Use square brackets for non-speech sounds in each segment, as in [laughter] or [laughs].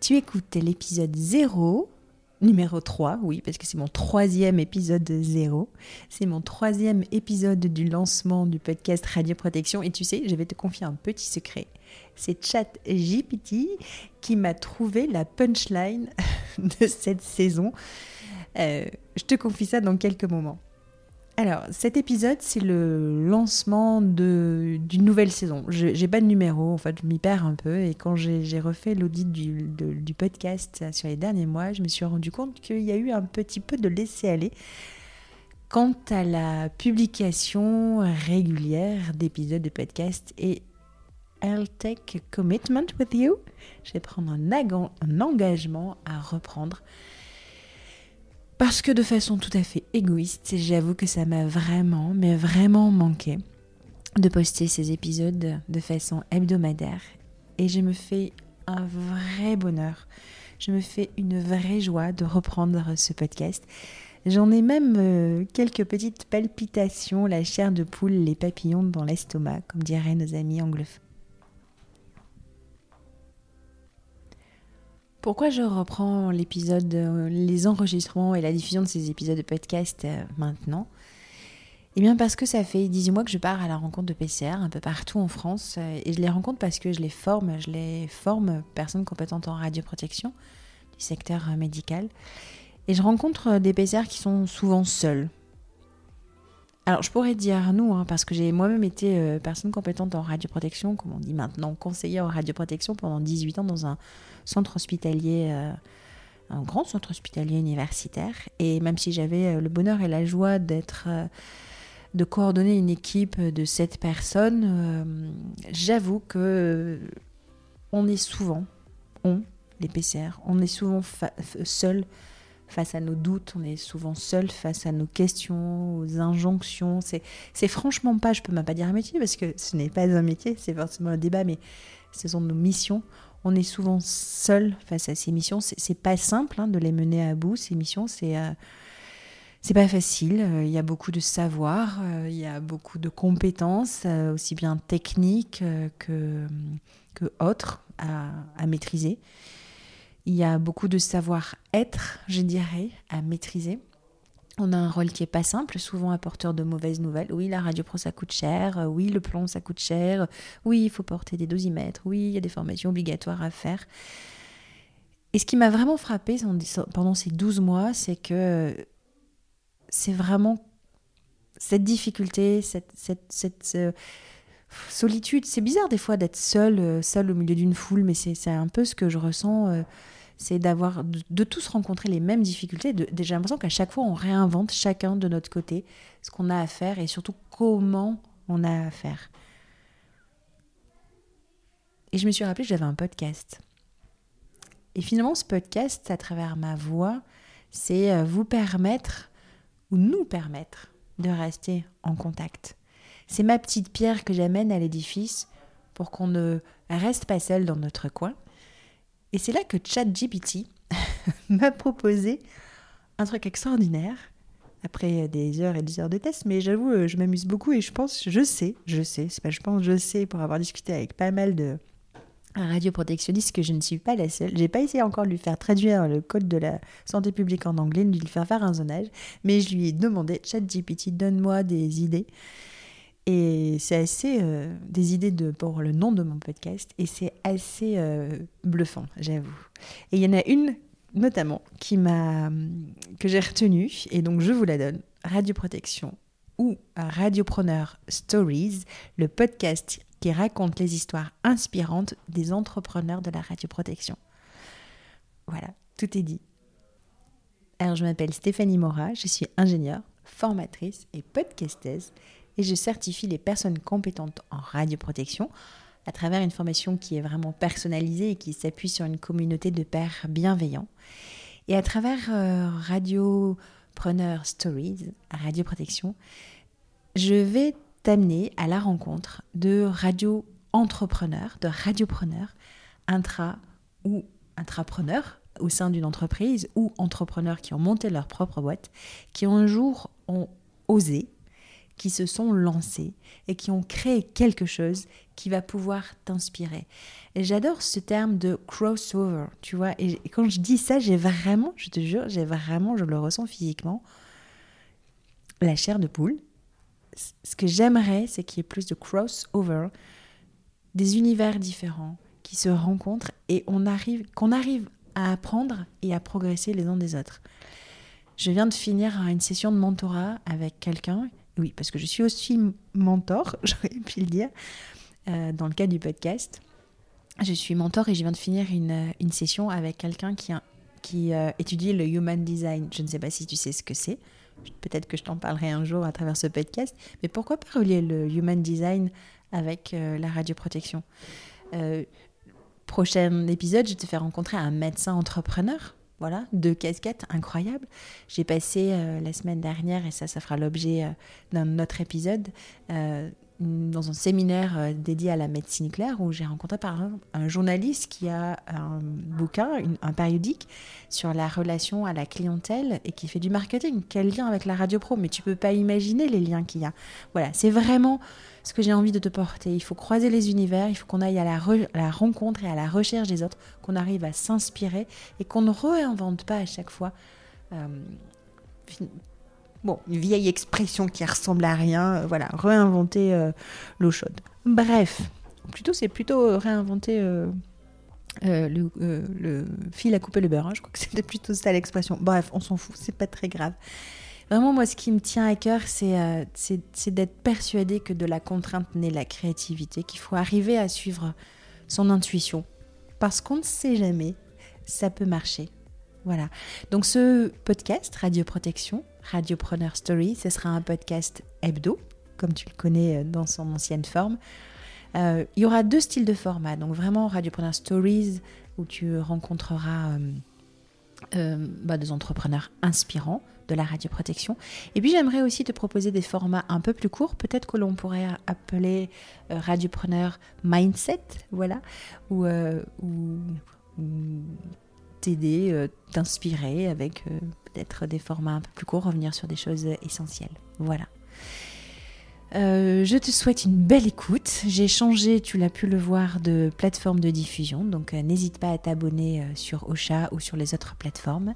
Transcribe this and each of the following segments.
Tu écoutes l'épisode 0, numéro 3, oui, parce que c'est mon troisième épisode 0. C'est mon troisième épisode du lancement du podcast Radioprotection. Et tu sais, je vais te confier un petit secret. C'est ChatGPT qui m'a trouvé la punchline [laughs] de cette saison. Euh, je te confie ça dans quelques moments. Alors, cet épisode, c'est le lancement d'une nouvelle saison. Je n'ai pas de numéro, en fait, je m'y perds un peu. Et quand j'ai refait l'audit du, podcast sur les derniers mois, je me suis rendu compte qu'il y a eu un petit peu de laisser-aller quant à la publication régulière d'épisodes de podcast. Et I'll take a commitment with you. Je vais prendre un engagement à reprendre parce que de façon tout à fait égoïste, j'avoue que ça m'a vraiment, mais vraiment manqué de poster ces épisodes de façon hebdomadaire. Et je me fais un vrai bonheur, je me fais une vraie joie de reprendre ce podcast. J'en ai même euh, quelques petites palpitations, la chair de poule, les papillons dans l'estomac, comme diraient nos amis anglophones. Pourquoi je reprends l'épisode, euh, les enregistrements et la diffusion de ces épisodes de podcast euh, maintenant? Eh bien parce que ça fait 18 mois que je pars à la rencontre de PCR un peu partout en France euh, et je les rencontre parce que je les forme, je les forme personnes compétentes en radioprotection du secteur médical et je rencontre des PCR qui sont souvent seuls. Alors je pourrais dire nous, hein, parce que j'ai moi-même été personne compétente en radioprotection, comme on dit maintenant, conseillère en radioprotection pendant 18 ans dans un centre hospitalier, euh, un grand centre hospitalier universitaire. Et même si j'avais euh, le bonheur et la joie d'être euh, de coordonner une équipe de sept personnes, j'avoue que on est souvent, on, les PCR, on est souvent seul face à nos doutes, on est souvent seul face à nos questions, aux injonctions. C'est franchement pas, je peux même pas dire un métier parce que ce n'est pas un métier, c'est forcément un débat, mais ce sont nos missions on est souvent seul face à ces missions. C'est pas simple hein, de les mener à bout, ces missions. C'est euh, c'est pas facile. Euh, il y a beaucoup de savoir, euh, il y a beaucoup de compétences, aussi bien techniques que, que autres, à, à maîtriser. Il y a beaucoup de savoir-être, je dirais, à maîtriser. On a un rôle qui est pas simple, souvent apporteur de mauvaises nouvelles. Oui, la radio pro ça coûte cher. Oui, le plomb ça coûte cher. Oui, il faut porter des dosimètres. Oui, il y a des formations obligatoires à faire. Et ce qui m'a vraiment frappé pendant ces 12 mois, c'est que c'est vraiment cette difficulté, cette, solitude. C'est bizarre des fois d'être seul, euh, seul au milieu d'une foule, mais c'est un peu ce que je ressens c'est d'avoir de, tous rencontrer les mêmes difficultés. j'ai l'impression qu'à chaque fois, on réinvente chacun de notre côté ce qu'on a à faire et surtout comment on a à faire. Et je me suis rappelé que j'avais un podcast. Et finalement, ce podcast, à travers ma voix, c'est euh, vous permettre ou nous permettre de rester en contact. C'est ma petite pierre que j'amène à l'édifice pour qu'on ne reste pas seul dans notre coin, et c'est là que ChatGPT [laughs] m'a proposé un truc extraordinaire, après des heures et des heures de tests, mais j'avoue, euh, je m'amuse beaucoup et je pense, je sais, je sais, c'est pas je pense, je sais, pour avoir discuté avec pas mal de radioprotectionnistes que je ne suis pas la seule. J'ai pas essayé encore de lui faire traduire le code de la santé publique en anglais, de lui faire faire un zonage, mais je lui ai demandé, ChatGPT, donne-moi des idées. Et c'est assez euh, des idées pour le nom de mon podcast et c'est assez euh, bluffant, j'avoue. Et il y en a une notamment qui m'a que j'ai retenue et donc je vous la donne. Radioprotection ou Radiopreneur Stories, le podcast qui raconte les histoires inspirantes des entrepreneurs de la radioprotection. Voilà, tout est dit. Alors je m'appelle Stéphanie Mora, je suis ingénieure, formatrice et podcasteuse et je certifie les personnes compétentes en radioprotection à travers une formation qui est vraiment personnalisée et qui s'appuie sur une communauté de pairs bienveillants. Et à travers euh, Radiopreneur Stories, Radioprotection, je vais t'amener à la rencontre de radio-entrepreneurs, de radiopreneurs, intra ou intrapreneurs au sein d'une entreprise ou entrepreneurs qui ont monté leur propre boîte, qui un jour ont osé qui se sont lancés et qui ont créé quelque chose qui va pouvoir t'inspirer. Et j'adore ce terme de crossover, tu vois. Et quand je dis ça, j'ai vraiment, je te jure, j'ai vraiment, je le ressens physiquement, la chair de poule. Ce que j'aimerais, c'est qu'il y ait plus de crossover, des univers différents qui se rencontrent et qu'on arrive à apprendre et à progresser les uns des autres. Je viens de finir une session de mentorat avec quelqu'un oui, parce que je suis aussi mentor, [laughs] j'aurais pu le dire, euh, dans le cadre du podcast. Je suis mentor et je viens de finir une, euh, une session avec quelqu'un qui, qui euh, étudie le human design. Je ne sais pas si tu sais ce que c'est. Peut-être que je t'en parlerai un jour à travers ce podcast. Mais pourquoi pas relier le human design avec la radioprotection Prochain épisode, je te fais rencontrer un médecin entrepreneur voilà, deux casquettes incroyables. J'ai passé euh, la semaine dernière, et ça, ça fera l'objet euh, d'un autre épisode, euh, dans un séminaire dédié à la médecine nucléaire où j'ai rencontré par un, un, journaliste qui a un bouquin, un périodique sur la relation à la clientèle et qui fait du marketing. Quel lien avec la radio pro? Mais tu peux pas imaginer les liens qu'il y a. Voilà, c'est vraiment ce que j'ai envie de te porter. Il faut croiser les univers, il faut qu'on aille à la, la, rencontre et à la recherche des autres, qu'on arrive à s'inspirer et qu'on ne réinvente pas à chaque fois. Euh, bon, une vieille expression qui ressemble à rien, euh, voilà, réinventer euh, l'eau chaude. Bref, plutôt c'est plutôt réinventer le, fil à couper le beurre. Hein. Je crois que [laughs] c'était plutôt ça l'expression. Bref, on s'en fout, c'est pas très grave. Vraiment, moi, ce qui me tient à cœur, euh, c'est d'être persuadé que de la contrainte naît la créativité, qu'il faut arriver à suivre son intuition. Parce qu'on ne sait jamais, ça peut marcher. Voilà. Donc ce podcast, Radio Protection, Radiopreneur Story, ce sera un podcast hebdo, comme tu le connais euh, dans son ancienne forme. Euh, il y aura deux styles de format. Donc vraiment Radiopreneur Stories, où tu rencontreras bah, des entrepreneurs inspirants de la radioprotection. Et puis j'aimerais aussi te proposer des formats un peu plus courts, peut-être que l'on pourrait appeler euh, radiopreneur mindset, voilà, ou, euh, t'aider, euh, t'inspirer avec peut-être des formats un peu plus courts, revenir sur des choses essentielles. Voilà. Euh, je te souhaite une belle écoute. J'ai changé, tu l'as pu le voir, de plateforme de diffusion, donc euh, n'hésite pas à t'abonner euh, sur Ocha ou sur les autres plateformes.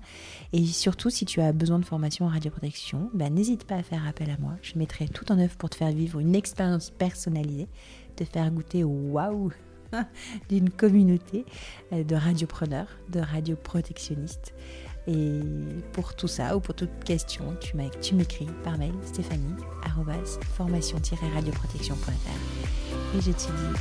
Et surtout, si tu as besoin de formation en radioprotection, ben, n'hésite pas à faire appel à moi. Je mettrai tout en œuvre pour te faire vivre une expérience personnalisée, te faire goûter au waouh [laughs] d'une communauté de radiopreneurs, de radioprotectionnistes. Et pour tout ça ou pour toute question, tu m'écris par mail stéphanie formation-radioprotection.fr et je te dis